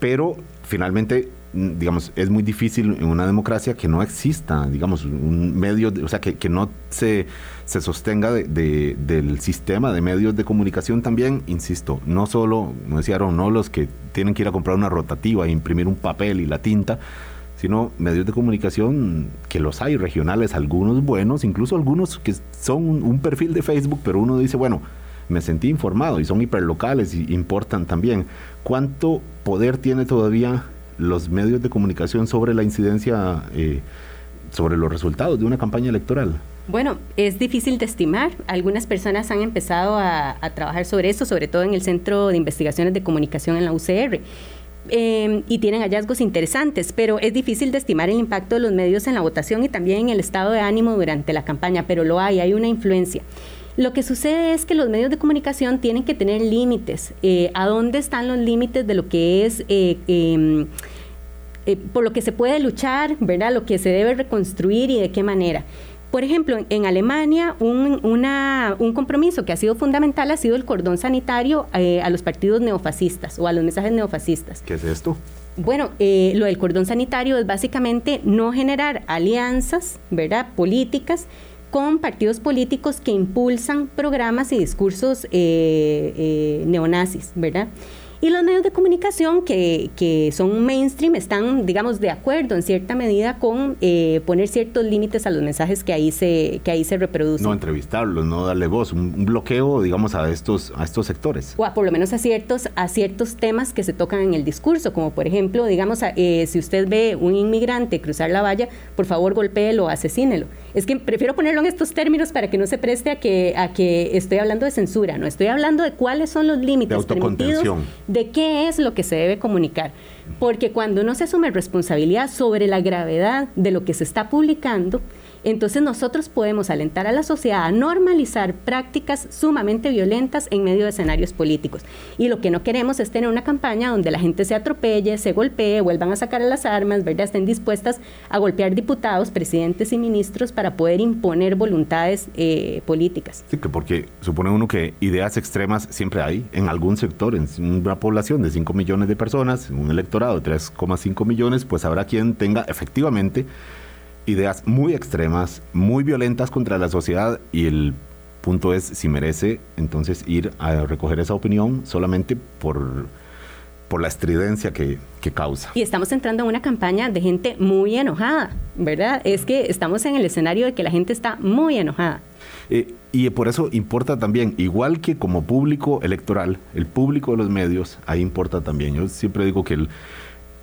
Pero finalmente digamos, es muy difícil en una democracia que no exista, digamos, un medio, o sea, que, que no se, se sostenga de, del sistema de medios de comunicación también, insisto, no solo, no decía no los que tienen que ir a comprar una rotativa e imprimir un papel y la tinta, sino medios de comunicación que los hay, regionales, algunos buenos, incluso algunos que son un perfil de Facebook, pero uno dice, bueno, me sentí informado y son hiperlocales y importan también. ¿Cuánto poder tiene todavía los medios de comunicación sobre la incidencia, eh, sobre los resultados de una campaña electoral? Bueno, es difícil de estimar. Algunas personas han empezado a, trabajar sobre eso, sobre todo en el Centro de Investigaciones de Comunicación en la UCR. Em, y tienen hallazgos interesantes, pero es difícil de estimar el impacto de los medios en la votación y también en el estado de ánimo durante la campaña, pero lo hay, hay una influencia. Lo que sucede es que los medios de comunicación tienen que tener límites. Eh, ¿A dónde están los límites de lo que es... Eh, em, eh, por lo que se puede luchar, ¿verdad? Lo que se debe reconstruir y de qué manera. Por ejemplo, en Alemania un, un, compromiso que ha sido fundamental ha sido el cordón sanitario a los partidos neofascistas o a los mensajes neofascistas. ¿Qué es esto? Bueno, lo del cordón sanitario es básicamente no generar alianzas, ¿verdad? Políticas con partidos políticos que impulsan programas y discursos eh, eh, neonazis, ¿verdad? Y los medios de comunicación que, que, son mainstream están, digamos, de acuerdo en cierta medida con eh, poner ciertos límites a los mensajes que ahí se, que ahí se reproducen. No entrevistarlos, no darle voz, un, bloqueo, digamos, a estos, a estos sectores. O por lo menos a ciertos, a ciertos temas que se tocan en el discurso, como por ejemplo, digamos, eh, si usted ve un inmigrante cruzar la valla, por favor golpéelo, asesínelo. Es que prefiero ponerlo en estos términos para que no se preste a que, a que estoy hablando de censura, no estoy hablando de cuáles son los límites de permitidos de qué es lo que se debe comunicar. Porque cuando no se asume responsabilidad sobre la gravedad de lo que se está publicando, entonces nosotros podemos alentar a la sociedad a normalizar prácticas sumamente violentas en medio de escenarios políticos. Y lo que no queremos es tener una campaña donde la gente se atropelle, se golpee, vuelvan a sacar las armas, ¿verdad? Estén dispuestas a golpear diputados, presidentes y ministros para poder imponer voluntades eh, políticas. Sí, que porque supone uno que ideas extremas siempre hay en algún sector, en una población de 5 millones de personas, en un electorado de 3,5 millones, pues habrá quien tenga efectivamente ideas muy extremas, muy violentas contra la sociedad y el punto es si merece entonces ir a recoger esa opinión solamente por, por la estridencia que, que, causa. Y estamos entrando en una campaña de gente muy enojada, ¿verdad? Es que estamos en el escenario de que la gente está muy enojada. Eh, y por eso importa también, igual que como público electoral, el público de los medios, ahí importa también. Yo siempre digo que el,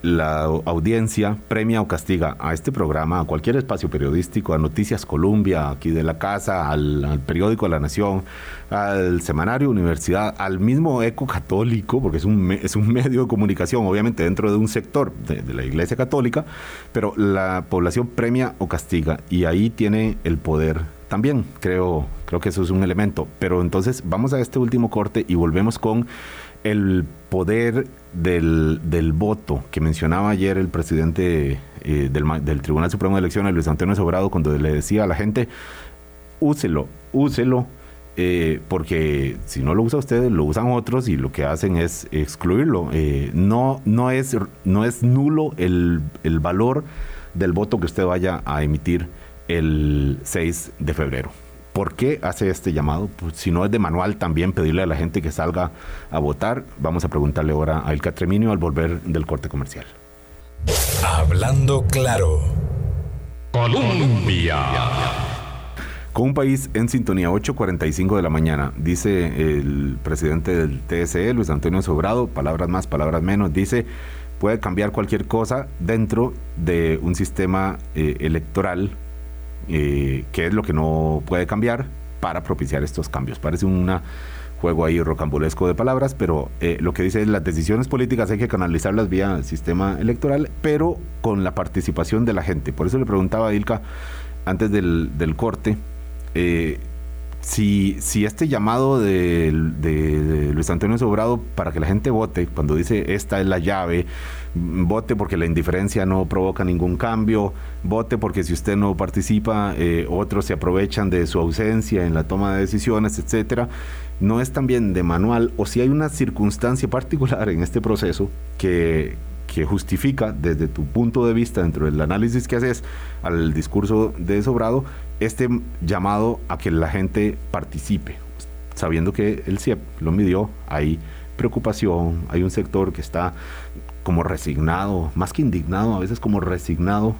la audiencia premia o castiga a este programa, a cualquier espacio periodístico, a Noticias Colombia, aquí de la casa, al, periódico La Nación, al semanario Universidad, al mismo Eco Católico, porque es un, es un medio de comunicación, obviamente dentro de un sector de, de la Iglesia Católica, pero la población premia o castiga y ahí tiene el poder también, creo, creo que eso es un elemento. Pero entonces vamos a este último corte y volvemos con el poder del, voto que mencionaba ayer el presidente eh, del, Tribunal Supremo de Elecciones, Luis Antonio Sobrado, cuando le decía a la gente, úselo, úselo, eh, porque si no lo usa usted, lo usan otros y lo que hacen es excluirlo. Eh, no, no, es, no es nulo el, el valor del voto que usted vaya a emitir el 6 de febrero. ¿Por qué hace este llamado? Pues, si no es de manual, también pedirle a la gente que salga a votar. Vamos a preguntarle ahora a El Catreminio al volver del corte comercial. Hablando claro. Colombia. Con un país en sintonía, 8.45 de la mañana, dice el presidente del TSE, Luis Antonio Sobrado, palabras más, palabras menos, dice, puede cambiar cualquier cosa dentro de un sistema eh, electoral eh, qué es lo que no puede cambiar para propiciar estos cambios. Parece un juego ahí rocambolesco de palabras, pero eh, lo que dice es las decisiones políticas hay que canalizarlas vía sistema electoral, pero con la participación de la gente. Por eso le preguntaba a Ilka antes del, corte, eh, si, si este llamado de, Luis Antonio Sobrado para que la gente vote, cuando dice esta es la llave, vote porque la indiferencia no provoca ningún cambio, vote porque si usted no participa, eh, otros se aprovechan de su ausencia en la toma de decisiones, etcétera, no es también de manual, o si hay una circunstancia particular en este proceso que, que justifica desde tu punto de vista, dentro del análisis que haces al discurso de Sobrado, este llamado a que la gente participe, sabiendo que el CIEP lo midió, hay preocupación, hay un sector que está como resignado, más que indignado, a veces como resignado.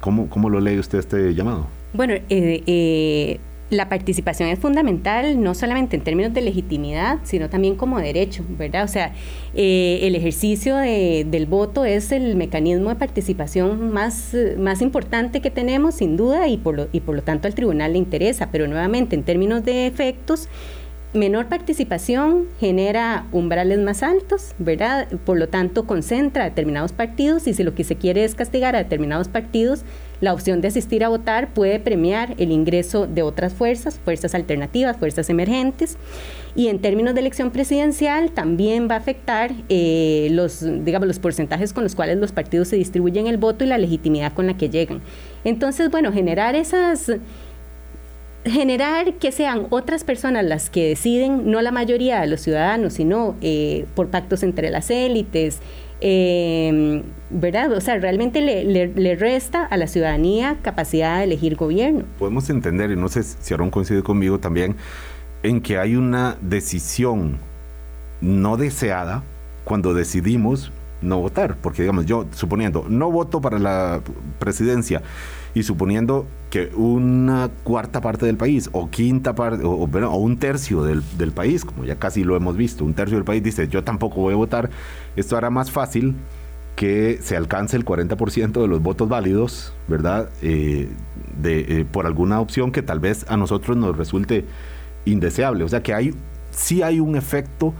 ¿Cómo, cómo lo lee usted este llamado? Bueno, eh, eh, la participación es fundamental, no solamente en términos de legitimidad, sino también como derecho, ¿verdad? O sea, eh, el ejercicio del voto es el mecanismo de participación más, más importante que tenemos, sin duda, y por, lo, y por lo tanto al tribunal le interesa, pero nuevamente en términos de efectos, menor participación genera umbrales más altos, ¿verdad? Por lo tanto, concentra a determinados partidos y si lo que se quiere es castigar a determinados partidos, la opción de asistir a votar puede premiar el ingreso de otras fuerzas, fuerzas alternativas, fuerzas emergentes. Y en términos de elección presidencial también va a afectar eh, los, digamos, los porcentajes con los cuales los partidos se distribuyen el voto y la legitimidad con la que llegan. Entonces, bueno, generar esas generar que sean otras personas las que deciden, no la mayoría de los ciudadanos, sino eh, por pactos entre las élites, eh, ¿verdad? O sea, realmente le, resta a la ciudadanía capacidad de elegir gobierno. Podemos entender, y no sé si Aaron coincide conmigo también, en que hay una decisión no deseada cuando decidimos no votar, porque digamos, yo suponiendo, no voto para la presidencia y suponiendo que una cuarta parte del país o quinta parte o, o un tercio del, del, país, como ya casi lo hemos visto, un tercio del país dice yo tampoco voy a votar, esto hará más fácil que se alcance el 40% de los votos válidos, ¿verdad? Eh, de, eh, por alguna opción que tal vez a nosotros nos resulte indeseable. O sea que hay, sí hay un efecto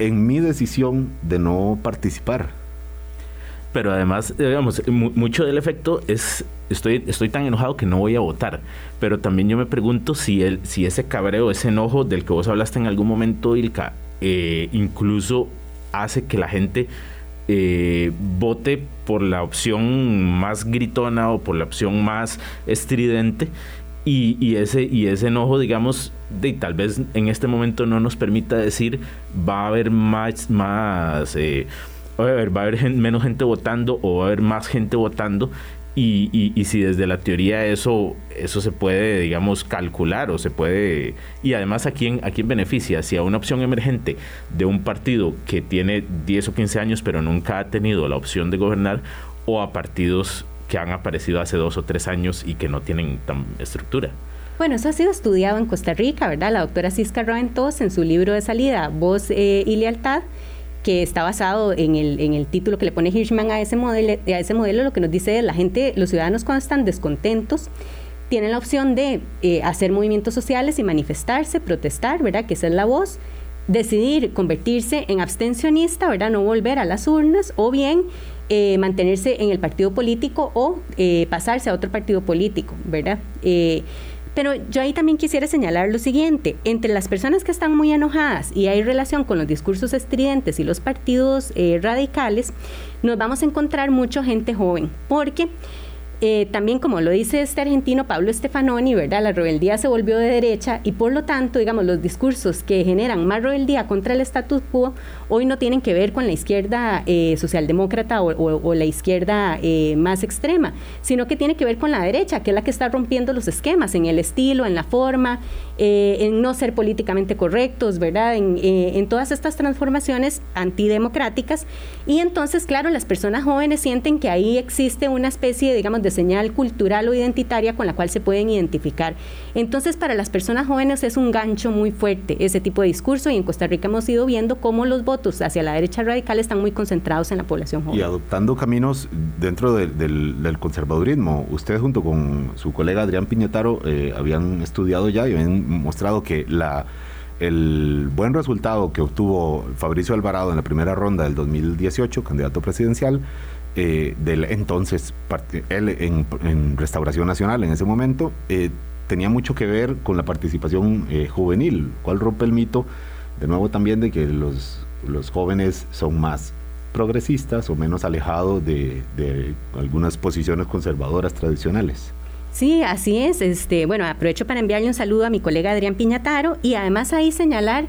en mi decisión de no participar. Pero además, digamos, mucho del efecto es, estoy, estoy tan enojado que no voy a votar. Pero también yo me pregunto si, el, si ese cabreo, ese enojo del que vos hablaste en algún momento, Ilka, eh, incluso hace que la gente eh, vote por la opción más gritona o por la opción más estridente. Y, ese, y ese enojo, digamos, de, tal vez en este momento no nos permita decir va a haber más, más eh, va a haber, menos gente votando o va a haber más gente votando y, si desde la teoría eso, eso se puede, digamos, calcular o se puede... Y además, ¿a quién, ¿a quién beneficia? Si a una opción emergente de un partido que tiene 10 o 15 años pero nunca ha tenido la opción de gobernar o a partidos que han aparecido hace dos o tres años y que no tienen tan estructura. Bueno, eso ha sido estudiado en Costa Rica, ¿verdad? La doctora Cisca Roventos en su libro de salida, Voz eh, y Lealtad, que está basado en el, en el título que le pone Hirschman a ese, modelo, a ese modelo, lo que nos dice es la gente, los ciudadanos cuando están descontentos, tienen la opción de eh, hacer movimientos sociales y manifestarse, protestar, ¿verdad? Que esa es la voz, decidir convertirse en abstencionista, ¿verdad? No volver a las urnas, o bien eh, mantenerse en el partido político o eh, pasarse a otro partido político, ¿verdad? Pero yo ahí también quisiera señalar lo siguiente, entre las personas que están muy enojadas y hay relación con los discursos estridentes y los partidos eh, radicales, nos vamos a encontrar mucha gente joven, porque eh, también como lo dice este argentino Pablo Stefanoni, ¿verdad? La rebeldía se volvió de derecha y por lo tanto, digamos, los discursos que generan más rebeldía contra el status quo hoy no tienen que ver con la izquierda eh, socialdemócrata o, la izquierda eh, más extrema, sino que tiene que ver con la derecha, que es la que está rompiendo los esquemas en el estilo, en la forma, en no ser políticamente correctos, ¿verdad? En, todas estas transformaciones antidemocráticas. Y entonces, claro, las personas jóvenes sienten que ahí existe una especie, digamos, de señal cultural o identitaria con la cual se pueden identificar. Entonces, para las personas jóvenes es un gancho muy fuerte ese tipo de discurso y en Costa Rica hemos ido viendo cómo los votos hacia la derecha radical están muy concentrados en la población joven. Y adoptando caminos dentro del, conservadurismo. Usted junto con su colega Adrián Piñetaro eh, habían estudiado ya y habían mostrado que la el buen resultado que obtuvo Fabricio Alvarado en la primera ronda del 2018, candidato presidencial, eh, del entonces, él en, Restauración Nacional en ese momento, eh, tenía mucho que ver con la participación eh, juvenil, cual rompe el mito, de nuevo también, de que los, los jóvenes son más progresistas o menos alejados de, de algunas posiciones conservadoras tradicionales. Sí, así es. Este, bueno, aprovecho para enviarle un saludo a mi colega Adrián Piñataro y además ahí señalar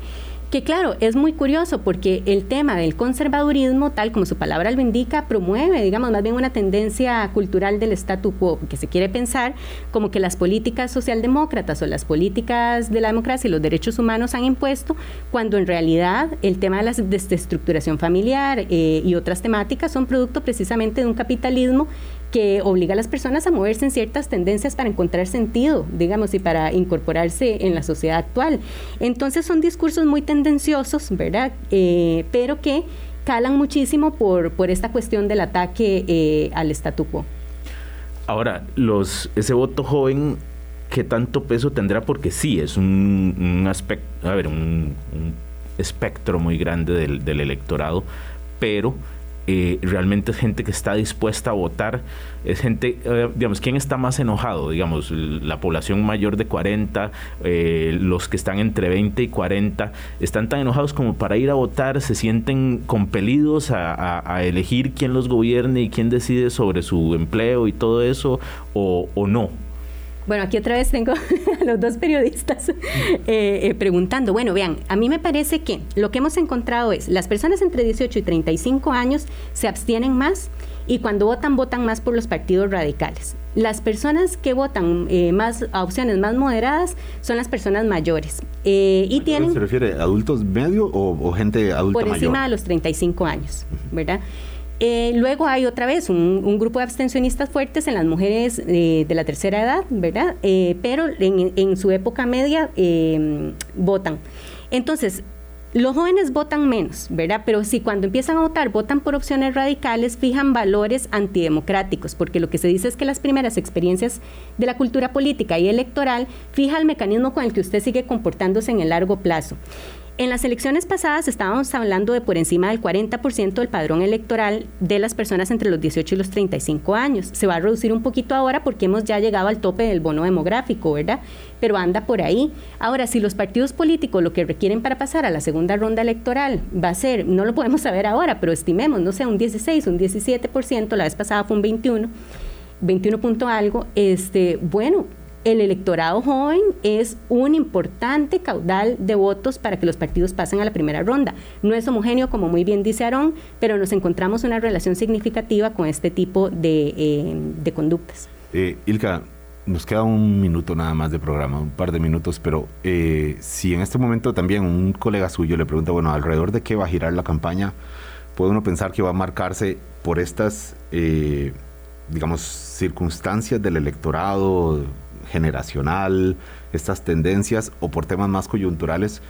Que claro, es muy curioso porque el tema del conservadurismo, tal como su palabra lo indica, promueve, digamos, más bien una tendencia cultural del statu quo, que se quiere pensar como que las políticas socialdemócratas o las políticas de la democracia y los derechos humanos han impuesto, cuando en realidad el tema de la desestructuración familiar eh, y otras temáticas son producto precisamente de un capitalismo que obliga a las personas a moverse en ciertas tendencias para encontrar sentido, digamos, y para incorporarse en la sociedad actual. Entonces son discursos muy tendenciosos, ¿verdad? Eh, pero que calan muchísimo por, por esta cuestión del ataque eh, al statu quo. Ahora, los, ese voto joven, ¿qué tanto peso tendrá? Porque sí, es un, aspecto, a ver, un, espectro muy grande del, del electorado, pero eh, realmente es gente que está dispuesta a votar, es gente, eh, digamos, ¿quién está más enojado? Digamos, la población mayor de 40, eh, los que están entre 20 y 40, están tan enojados como para ir a votar, se sienten compelidos a, elegir quién los gobierne y quién decide sobre su empleo y todo eso, o, o no. Bueno, aquí otra vez tengo a los dos periodistas eh, eh, preguntando. Bueno, vean, a mí me parece que lo que hemos encontrado es las personas entre 18 y 35 años se abstienen más y cuando votan, votan más por los partidos radicales. Las personas que votan eh, más a opciones más moderadas son las personas mayores. y tienen, ¿Se refiere a adultos medio o, gente adulta mayor? Por encima de los 35 años, ¿verdad? Eh, luego hay otra vez un, grupo de abstencionistas fuertes en las mujeres eh, de la tercera edad, ¿verdad? Eh, pero en, su época media votan. Entonces, los jóvenes votan menos, ¿verdad? Pero si cuando empiezan a votar votan por opciones radicales, fijan valores antidemocráticos, porque lo que se dice es que las primeras experiencias de la cultura política y electoral fija el mecanismo con el que usted sigue comportándose en el largo plazo. En las elecciones pasadas estábamos hablando de por encima del 40% del padrón electoral de las personas entre los 18 y los 35 años. Se va a reducir un poquito ahora porque hemos ya llegado al tope del bono demográfico, ¿verdad? Pero anda por ahí. Ahora, si los partidos políticos lo que requieren para pasar a la segunda ronda electoral va a ser, no lo podemos saber ahora, pero estimemos, no sé, un 16, un 17%, la vez pasada fue un 21, 21 punto algo, este, bueno, el electorado joven es un importante caudal de votos para que los partidos pasen a la primera ronda. No es homogéneo, como muy bien dice Aarón, pero nos encontramos una relación significativa con este tipo de, eh, conductas. Eh, Ilka, nos queda un minuto nada más de programa, un par de minutos, pero eh, si en este momento también un colega suyo le pregunta, bueno, alrededor de qué va a girar la campaña, puede uno pensar que va a marcarse por estas, digamos, circunstancias del electorado, generacional, estas tendencias o por temas más coyunturales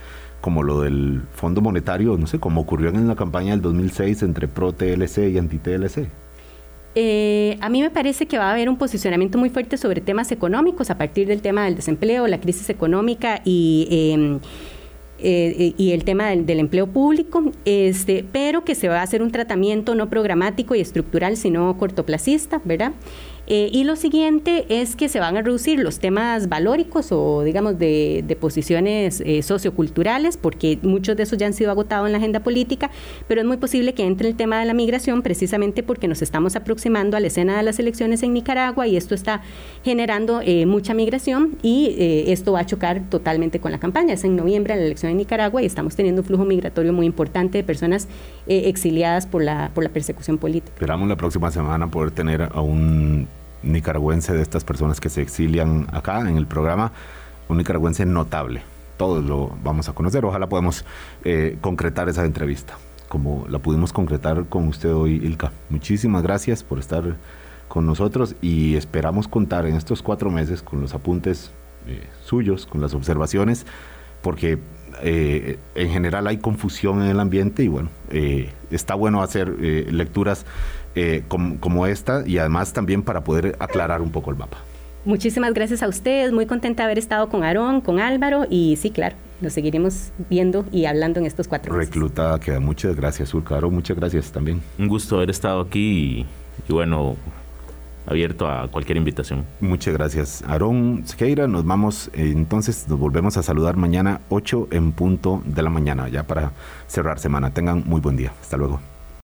como lo del Fondo Monetario, no sé, como ocurrió en la campaña del 2006 entre pro-TLC y anti-TLC? Eh, a mí me parece que va a haber un posicionamiento muy fuerte sobre temas económicos a partir del tema del desempleo, la crisis económica y... Em, eh, y el tema del, del, empleo público, este, pero que se va a hacer un tratamiento no programático y estructural, sino cortoplacista, ¿verdad? Eh, y lo siguiente es que se van a reducir los temas valóricos o, digamos, de, posiciones eh, socioculturales, porque muchos de esos ya han sido agotados en la agenda política, pero es muy posible que entre el tema de la migración precisamente porque nos estamos aproximando a la escena de las elecciones en Nicaragua y esto está generando eh, mucha migración y esto va a chocar totalmente con la campaña. Es en noviembre la elección en Nicaragua y estamos teniendo un flujo migratorio muy importante de personas exiliadas por la, por la persecución política. Esperamos la próxima semana poder tener a un nicaragüense de estas personas que se exilian acá en el programa, un nicaragüense notable. Todos lo vamos a conocer. Ojalá podamos eh, concretar esa entrevista, como la pudimos concretar con usted hoy, Ilka. Muchísimas gracias por estar con nosotros y esperamos contar en estos cuatro meses con los apuntes eh, suyos, con las observaciones, porque eh, en general hay confusión en el ambiente y bueno, está bueno hacer lecturas eh, como, esta y además también para poder aclarar un poco el mapa. Muchísimas gracias a ustedes, muy contenta de haber estado con Aarón, con Álvaro y sí, claro, nos seguiremos viendo y hablando en estos cuatro meses. Recluta, queda muchas gracias, Urca. Aarón, muchas gracias también. Un gusto haber estado aquí y, bueno, abierto a cualquier invitación. Muchas gracias. Aarón Sequeira, nos vamos, eh, entonces nos volvemos a saludar mañana 8 en punto de la mañana, ya para cerrar semana. Tengan muy buen día. Hasta luego.